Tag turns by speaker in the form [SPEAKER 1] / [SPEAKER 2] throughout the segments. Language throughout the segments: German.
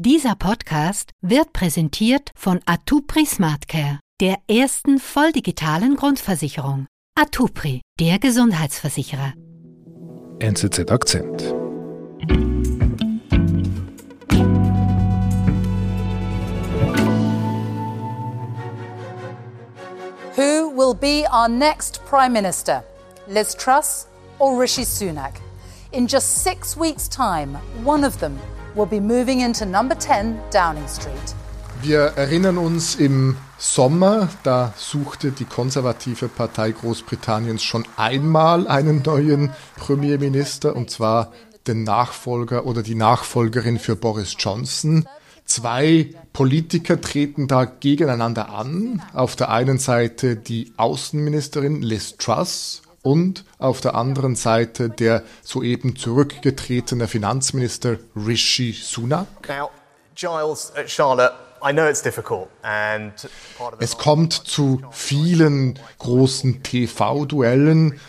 [SPEAKER 1] Dieser Podcast wird präsentiert von Atupri SmartCare, der ersten volldigitalen Grundversicherung. Atupri, der Gesundheitsversicherer.
[SPEAKER 2] NZZ Akzent.
[SPEAKER 3] Who will be our next Prime Minister? Liz Truss or Rishi Sunak? In just six weeks' time, one of them will be moving into number 10 Downing Street.
[SPEAKER 4] Wir erinnern uns im Sommer, da suchte die konservative Partei Großbritanniens schon einmal einen neuen Premierminister, und zwar den Nachfolger oder die Nachfolgerin für Boris Johnson. Zwei Politiker treten da gegeneinander an. Auf der einen Seite die Außenministerin Liz Truss und auf der anderen Seite der soeben zurückgetretene Finanzminister Rishi Sunak.
[SPEAKER 5] Now, Giles, uh, Charlotte, I know it's difficult and
[SPEAKER 4] Es kommt zu vielen großen TV-Duellen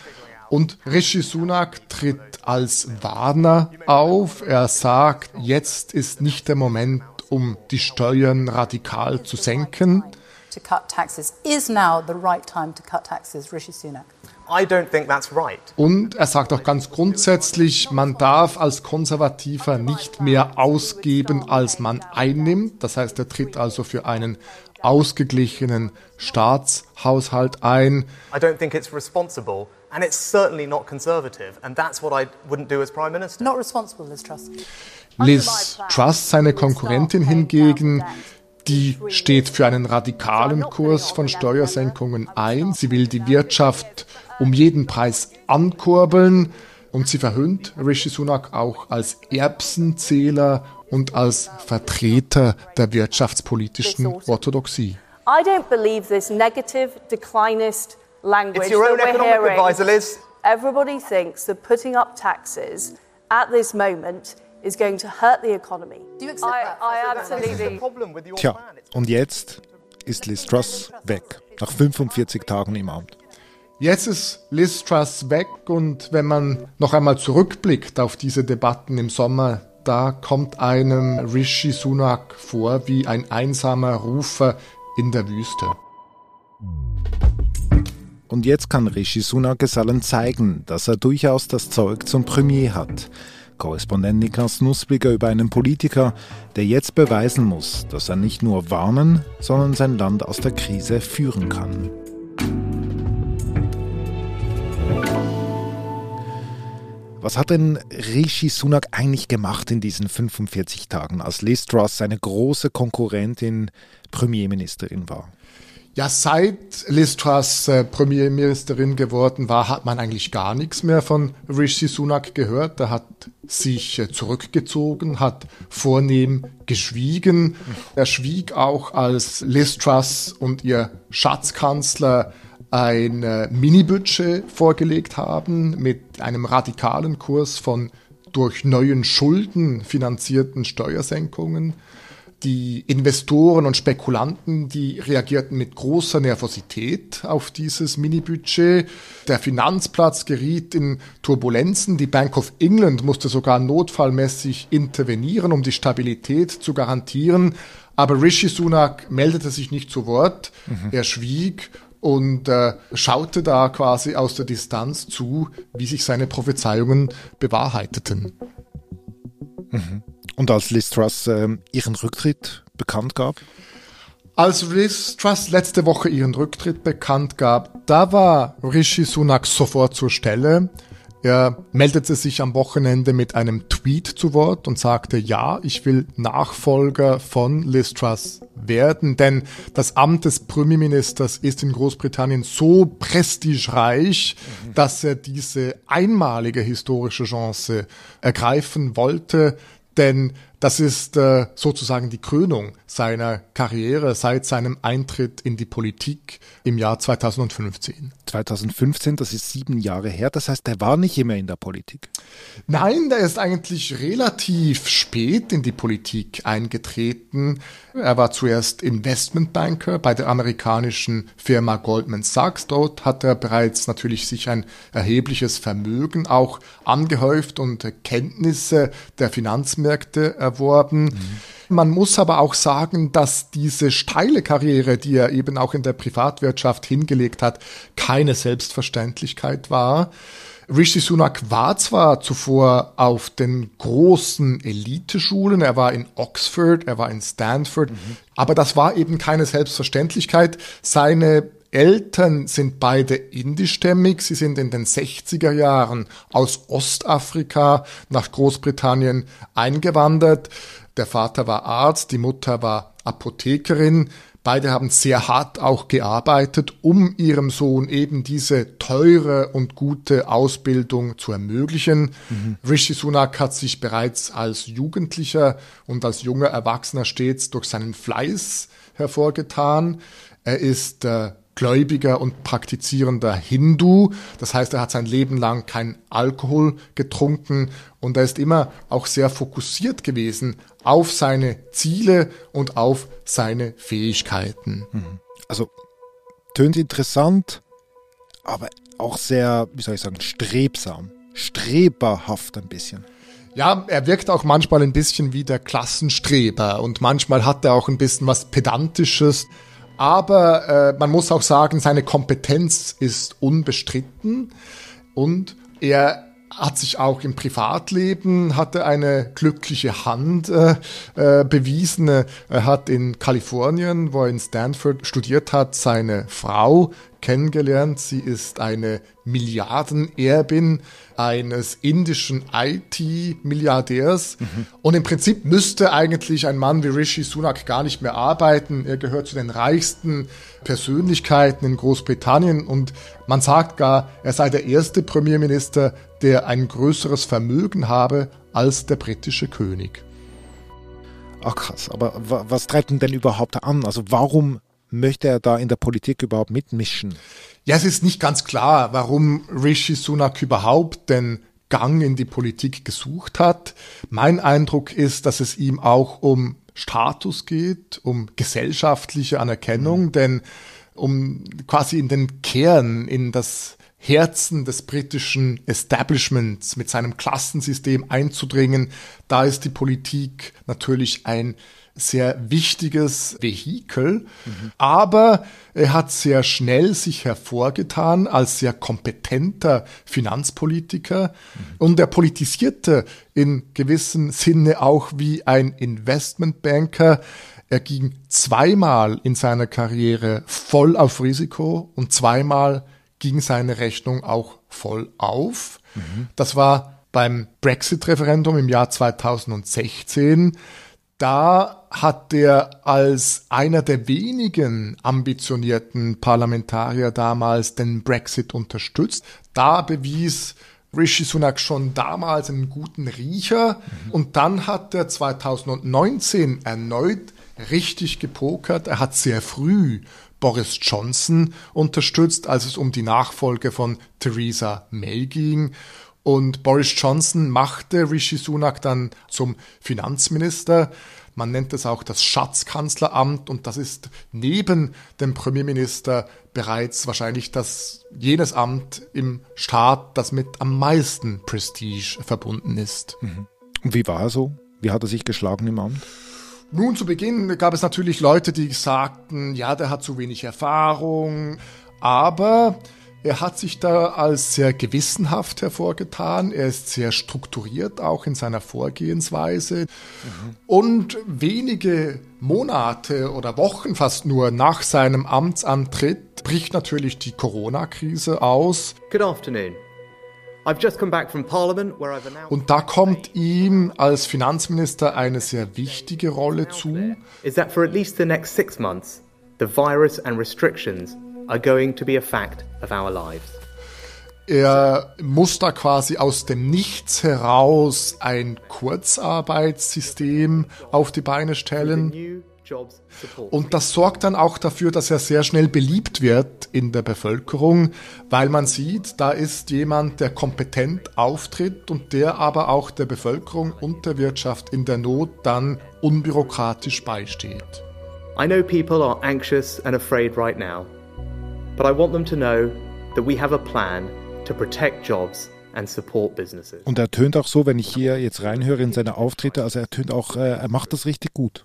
[SPEAKER 4] und Rishi Sunak tritt als Warner auf. Er sagt, jetzt ist nicht der Moment, um die Steuern radikal zu senken.
[SPEAKER 3] To cut taxes is now the right time to cut taxes, Rishi Sunak.
[SPEAKER 5] I don't think that's right.
[SPEAKER 4] Und er sagt auch ganz grundsätzlich, man darf als Konservativer nicht mehr ausgeben, als man einnimmt. Das heißt, er tritt also für einen ausgeglichenen Staatshaushalt ein.
[SPEAKER 5] I don't think it's responsible and it's certainly not conservative and that's what I wouldn't do as Prime Minister.
[SPEAKER 3] Not responsible, Liz Truss.
[SPEAKER 4] Liz Truss, seine Konkurrentin hingegen, die steht für einen radikalen Kurs von Steuersenkungen ein. Sie will die Wirtschaft um jeden Preis ankurbeln und sie verhöhnt Rishi Sunak auch als Erbsenzähler und als Vertreter der wirtschaftspolitischen Orthodoxie.
[SPEAKER 6] I don't believe this negative, declinist language
[SPEAKER 5] It's your own
[SPEAKER 6] that we're
[SPEAKER 5] economic
[SPEAKER 6] hearing.
[SPEAKER 5] advisor, Liz.
[SPEAKER 6] Everybody thinks that putting up taxes at this moment is going to hurt the economy.
[SPEAKER 3] Do you accept
[SPEAKER 6] I,
[SPEAKER 3] that?
[SPEAKER 6] I absolutely.
[SPEAKER 5] problem with your
[SPEAKER 2] Tja, und jetzt ist Liz Truss weg, nach 45 Tagen im Amt.
[SPEAKER 4] Jetzt ist Liz Truss weg und wenn man noch einmal zurückblickt auf diese Debatten im Sommer, da kommt einem Rishi Sunak vor wie ein einsamer Rufer in der Wüste.
[SPEAKER 2] Und jetzt kann Rishi Sunak es allen zeigen, dass er durchaus das Zeug zum Premier hat. Korrespondent Niklas Nussbliger über einen Politiker, der jetzt beweisen muss, dass er nicht nur warnen, sondern sein Land aus der Krise führen kann. Was hat denn Rishi Sunak eigentlich gemacht in diesen 45 Tagen, als Liz Truss seine große Konkurrentin Premierministerin war?
[SPEAKER 4] Ja, seit Liz Truss äh, Premierministerin geworden war, hat man eigentlich gar nichts mehr von Rishi Sunak gehört. Er hat sich äh, zurückgezogen, hat vornehm geschwiegen. Er schwieg auch, als Liz Truss und ihr Schatzkanzler ein äh, Mini-Budget vorgelegt haben mit einem radikalen Kurs von durch neuen Schulden finanzierten Steuersenkungen. Die Investoren und Spekulanten, die reagierten mit großer Nervosität auf dieses Mini-Budget. Der Finanzplatz geriet in Turbulenzen. Die Bank of England musste sogar notfallmäßig intervenieren, um die Stabilität zu garantieren. Aber Rishi Sunak meldete sich nicht zu Wort. Er schwieg und äh, schaute da quasi aus der Distanz zu, wie sich seine Prophezeiungen bewahrheiteten.
[SPEAKER 2] Und als Liz Truss ähm, ihren Rücktritt bekannt gab?
[SPEAKER 4] Als Liz Truss letzte Woche ihren Rücktritt bekannt gab, da war Rishi Sunak sofort zur Stelle. Er meldete sich am Wochenende mit einem Tweet zu Wort und sagte, ja, ich will Nachfolger von Liz Truss werden, denn das Amt des Premierministers ist in Großbritannien so prestigereich, dass er diese einmalige historische Chance ergreifen wollte, denn das ist äh, sozusagen die Krönung seiner Karriere seit seinem Eintritt in die Politik im Jahr 2015.
[SPEAKER 2] 2015, das ist sieben Jahre her, das heißt, er war nicht immer in der Politik.
[SPEAKER 4] Nein, der ist eigentlich relativ spät in die Politik eingetreten. Er war zuerst Investmentbanker bei der amerikanischen Firma Goldman Sachs. Dort hat er bereits natürlich sich ein erhebliches Vermögen auch angehäuft und Kenntnisse der Finanzmärkte erworben. Mhm. Man muss aber auch sagen, dass diese steile Karriere, die er eben auch in der Privatwirtschaft hingelegt hat, keine Selbstverständlichkeit war. Rishi Sunak war zwar zuvor auf den großen Eliteschulen, er war in Oxford, er war in Stanford, mhm. aber das war eben keine Selbstverständlichkeit. Seine Eltern sind beide indischstämmig. Sie sind in den 60er Jahren aus Ostafrika nach Großbritannien eingewandert. Der Vater war Arzt, die Mutter war Apothekerin. Beide haben sehr hart auch gearbeitet, um ihrem Sohn eben diese teure und gute Ausbildung zu ermöglichen. Mhm. Rishi Sunak hat sich bereits als Jugendlicher und als junger Erwachsener stets durch seinen Fleiß hervorgetan. Er ist äh, gläubiger und praktizierender Hindu. Das heißt, er hat sein Leben lang kein Alkohol getrunken und er ist immer auch sehr fokussiert gewesen auf seine Ziele und auf seine Fähigkeiten. Mhm.
[SPEAKER 2] Also tönt interessant, aber auch sehr, wie soll ich sagen, strebsam, streberhaft ein bisschen.
[SPEAKER 4] Ja, er wirkt auch manchmal ein bisschen wie der Klassenstreber und manchmal hat er auch ein bisschen was Pedantisches. Aber äh, man muss auch sagen, seine Kompetenz ist unbestritten und er hat sich auch im Privatleben hatte eine glückliche Hand äh, äh, bewiesen. Er hat in Kalifornien, wo er in Stanford studiert hat, seine Frau kennengelernt. Sie ist eine Milliardenerbin eines indischen IT-Milliardärs. Mhm. Und im Prinzip müsste eigentlich ein Mann wie Rishi Sunak gar nicht mehr arbeiten. Er gehört zu den reichsten Persönlichkeiten in Großbritannien und man sagt gar, er sei der erste Premierminister, der ein größeres Vermögen habe als der britische König.
[SPEAKER 2] Ach krass, aber was treibt ihn denn überhaupt an? Also warum möchte er da in der Politik überhaupt mitmischen?
[SPEAKER 4] Ja, es ist nicht ganz klar, warum Rishi Sunak überhaupt den Gang in die Politik gesucht hat. Mein Eindruck ist, dass es ihm auch um Status geht, um gesellschaftliche Anerkennung, mhm. denn um quasi in den Kern, in das Herzen des britischen Establishments mit seinem Klassensystem einzudringen, da ist die Politik natürlich ein sehr wichtiges Vehikel, mhm. aber er hat sehr schnell sich hervorgetan als sehr kompetenter Finanzpolitiker mhm. und er politisierte in gewissem Sinne auch wie ein Investmentbanker. Er ging zweimal in seiner Karriere voll auf Risiko und zweimal ging seine Rechnung auch voll auf. Mhm. Das war beim Brexit-Referendum im Jahr 2016 da hat er als einer der wenigen ambitionierten Parlamentarier damals den Brexit unterstützt. Da bewies Rishi Sunak schon damals einen guten Riecher mhm. und dann hat er 2019 erneut richtig gepokert. Er hat sehr früh Boris Johnson unterstützt, als es um die Nachfolge von Theresa May ging. Und Boris Johnson machte Rishi Sunak dann zum Finanzminister. Man nennt es auch das Schatzkanzleramt und das ist neben dem Premierminister bereits wahrscheinlich das jenes Amt im Staat, das mit am meisten Prestige verbunden ist.
[SPEAKER 2] Mhm. Und wie war er so? Wie hat er sich geschlagen im Amt?
[SPEAKER 4] Nun, zu Beginn gab es natürlich Leute, die sagten, ja, der hat zu wenig Erfahrung, aber er hat sich da als sehr gewissenhaft hervorgetan. Er ist sehr strukturiert auch in seiner Vorgehensweise. Mhm. Und wenige Monate oder Wochen fast nur nach seinem Amtsantritt bricht natürlich die Corona-Krise aus. Good afternoon. Und da kommt ihm als Finanzminister eine sehr wichtige Rolle zu. Is that for at least the next six months, the virus and restrictions are going to be a fact of our lives. Er muss da quasi aus dem Nichts heraus ein Kurzarbeitssystem auf die Beine stellen. Und das sorgt dann auch dafür, dass er sehr schnell beliebt wird in der Bevölkerung, weil man sieht, da ist jemand, der kompetent auftritt und der aber auch der Bevölkerung und der Wirtschaft in der Not dann unbürokratisch beisteht. I know people are anxious and afraid right now. But I want them to know that we have a plan to protect jobs
[SPEAKER 5] and support businesses.
[SPEAKER 2] Und er tönt auch so, wenn ich hier jetzt reinhöre in seine Auftritte, also er tönt auch, äh, er macht das richtig gut.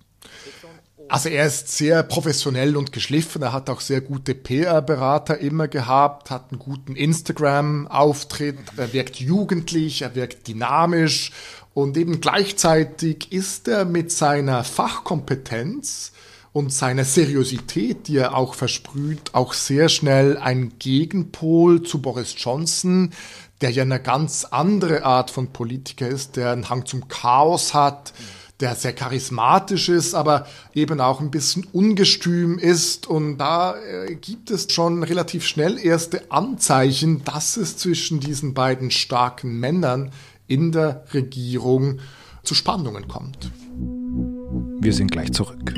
[SPEAKER 4] Also er ist sehr professionell und geschliffen. Er hat auch sehr gute PR-Berater immer gehabt, hat einen guten Instagram-Auftritt. Er wirkt jugendlich, er wirkt dynamisch und eben gleichzeitig ist er mit seiner Fachkompetenz und seiner Seriosität, die er auch versprüht, auch sehr schnell ein Gegenpol zu Boris Johnson, der ja eine ganz andere Art von Politiker ist, der einen Hang zum Chaos hat, der sehr charismatisch ist, aber eben auch ein bisschen ungestüm ist. Und da äh, gibt es schon relativ schnell erste Anzeichen, dass es zwischen diesen beiden starken Männern in der Regierung zu Spannungen kommt.
[SPEAKER 2] Wir sind gleich zurück.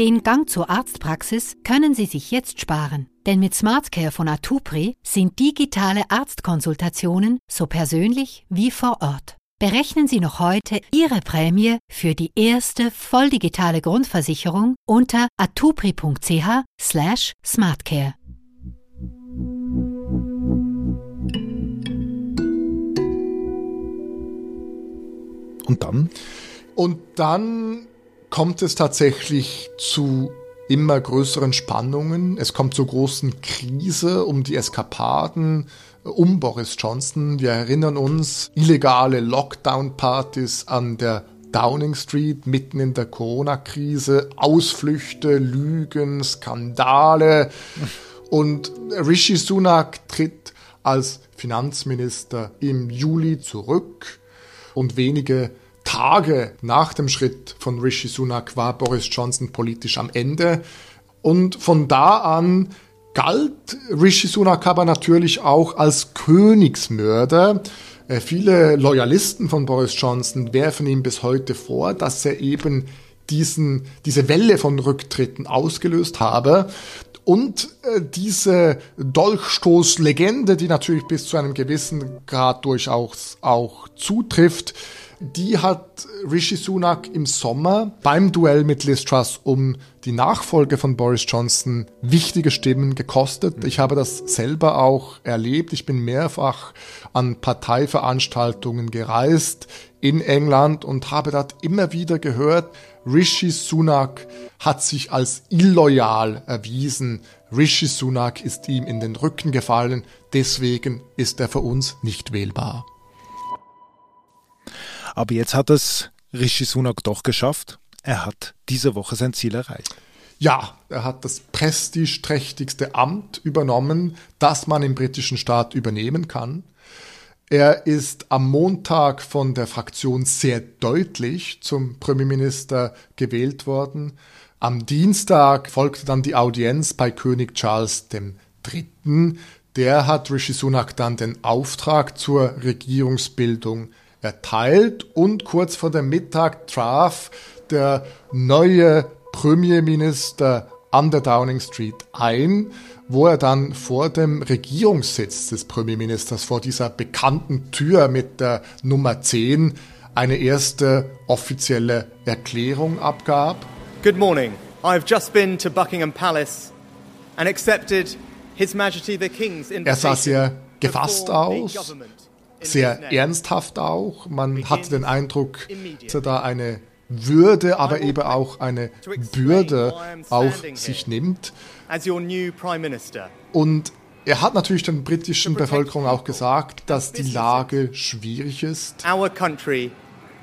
[SPEAKER 1] Den Gang zur Arztpraxis können Sie sich jetzt sparen, denn mit SmartCare von Atupri sind digitale Arztkonsultationen so persönlich wie vor Ort. Berechnen Sie noch heute Ihre Prämie für die erste volldigitale Grundversicherung unter atupri.ch/slash smartcare.
[SPEAKER 2] Und dann?
[SPEAKER 4] Und dann kommt es tatsächlich zu immer größeren Spannungen. Es kommt zur großen Krise um die Eskapaden um Boris Johnson. Wir erinnern uns illegale Lockdown-Partys an der Downing Street mitten in der Corona-Krise, Ausflüchte, Lügen, Skandale. Und Rishi Sunak tritt als Finanzminister im Juli zurück und wenige Tage nach dem Schritt von Rishi Sunak war Boris Johnson politisch am Ende. Und von da an galt Rishi Sunak aber natürlich auch als Königsmörder. Äh, viele Loyalisten von Boris Johnson werfen ihm bis heute vor, dass er eben diesen, diese Welle von Rücktritten ausgelöst habe. Und äh, diese Dolchstoßlegende, die natürlich bis zu einem gewissen Grad durchaus auch zutrifft, die hat Rishi Sunak im Sommer beim Duell mit Liz Truss um die Nachfolge von Boris Johnson wichtige Stimmen gekostet. Ich habe das selber auch erlebt. Ich bin mehrfach an Parteiveranstaltungen gereist in England und habe dort immer wieder gehört, Rishi Sunak hat sich als illoyal erwiesen. Rishi Sunak ist ihm in den Rücken gefallen, deswegen ist er für uns nicht wählbar.
[SPEAKER 2] Aber jetzt hat es Rishi Sunak doch geschafft. Er hat diese Woche sein Ziel erreicht.
[SPEAKER 4] Ja, er hat das prestigeträchtigste Amt übernommen, das man im britischen Staat übernehmen kann. Er ist am Montag von der Fraktion sehr deutlich zum Premierminister gewählt worden. Am Dienstag folgte dann die Audienz bei König Charles III. Der hat Rishi Sunak dann den Auftrag zur Regierungsbildung erteilt und kurz vor dem Mittag traf der neue Premierminister an der Downing Street ein, wo er dann vor dem Regierungssitz des Premierministers, vor dieser bekannten Tür mit der Nummer 10, eine erste offizielle Erklärung abgab.
[SPEAKER 5] Good morning. I've just been to Buckingham Palace and accepted His Majesty the King's
[SPEAKER 4] Er sah sehr gefasst aus, sehr ernsthaft auch. Man hatte den Eindruck, dass er da eine Würde, aber eben auch eine Bürde auf sich nimmt. Und er hat natürlich der britischen Bevölkerung auch gesagt, dass die Lage schwierig ist.
[SPEAKER 5] Our country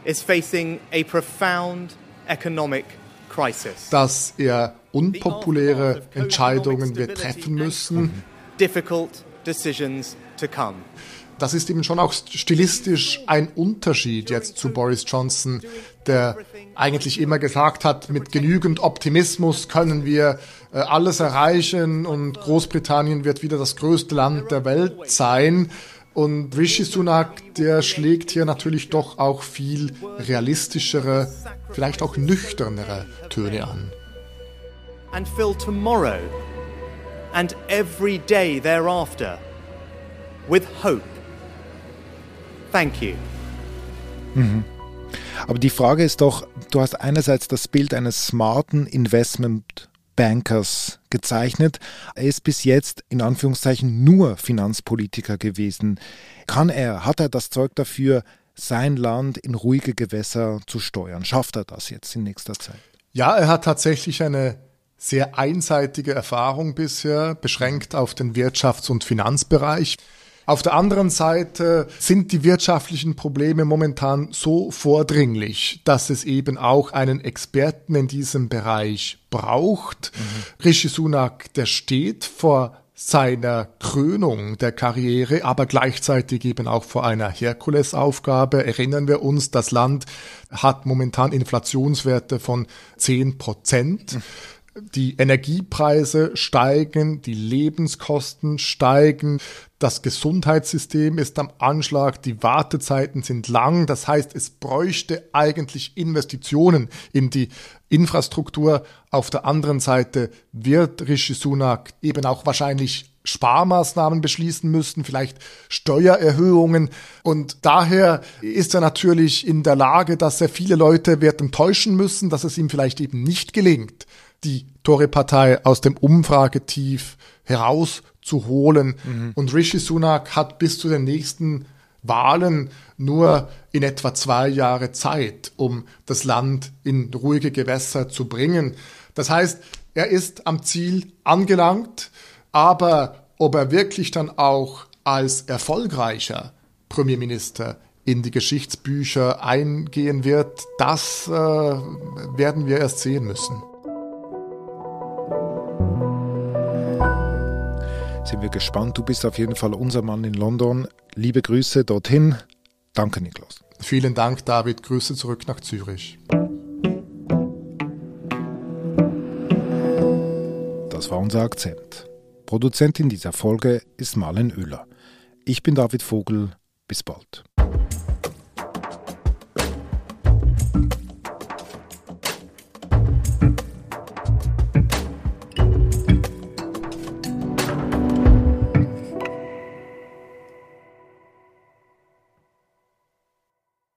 [SPEAKER 5] is facing a profound economic crisis.
[SPEAKER 4] Dass er unpopuläre Entscheidungen wird treffen müssen. Das ist eben schon auch stilistisch ein Unterschied jetzt zu Boris Johnson, der eigentlich immer gesagt hat, mit genügend Optimismus können wir äh, alles erreichen und Großbritannien wird wieder das größte Land der Welt sein. Und Rishi Sunak, der schlägt hier natürlich doch auch viel realistischere, vielleicht auch nüchternere Töne an.
[SPEAKER 5] And fill tomorrow and every day thereafter with hope Thank you.
[SPEAKER 2] Mhm. Aber die Frage ist doch, du hast einerseits das Bild eines smarten Investment Bankers gezeichnet. Er ist bis jetzt in Anführungszeichen nur Finanzpolitiker gewesen. Kann er, hat er das Zeug dafür, sein Land in ruhige Gewässer zu steuern? Schafft er das jetzt in nächster Zeit?
[SPEAKER 4] Ja, er hat tatsächlich eine sehr einseitige Erfahrung bisher, beschränkt auf den Wirtschafts- und Finanzbereich. Auf der anderen Seite sind die wirtschaftlichen Probleme momentan so vordringlich, dass es eben auch einen Experten in diesem Bereich braucht. Mhm. Rishi Sunak, der steht vor seiner Krönung der Karriere, aber gleichzeitig eben auch vor einer Herkulesaufgabe. Erinnern wir uns, das Land hat momentan Inflationswerte von zehn Prozent. Mhm die Energiepreise steigen, die Lebenskosten steigen, das Gesundheitssystem ist am Anschlag, die Wartezeiten sind lang. Das heißt, es bräuchte eigentlich Investitionen in die Infrastruktur. Auf der anderen Seite wird Rishi Sunak eben auch wahrscheinlich Sparmaßnahmen beschließen müssen, vielleicht Steuererhöhungen. Und daher ist er natürlich in der Lage, dass er viele Leute wird enttäuschen müssen, dass es ihm vielleicht eben nicht gelingt, die Tory-Partei aus dem Umfragetief herauszuholen. Mhm. Und Rishi Sunak hat bis zu den nächsten Wahlen nur in etwa zwei Jahre Zeit, um das Land in ruhige Gewässer zu bringen. Das heißt, er ist am Ziel angelangt, aber ob er wirklich dann auch als erfolgreicher Premierminister in die Geschichtsbücher eingehen wird, das äh, werden wir erst sehen müssen.
[SPEAKER 2] Sind wir gespannt. Du bist auf jeden Fall unser Mann in London. Liebe Grüße dorthin. Danke, Niklas.
[SPEAKER 4] Vielen Dank, David. Grüße zurück nach Zürich.
[SPEAKER 2] Das war unser Akzent. Produzentin dieser Folge ist Marlen Oehler. Ich bin David Vogel. Bis bald.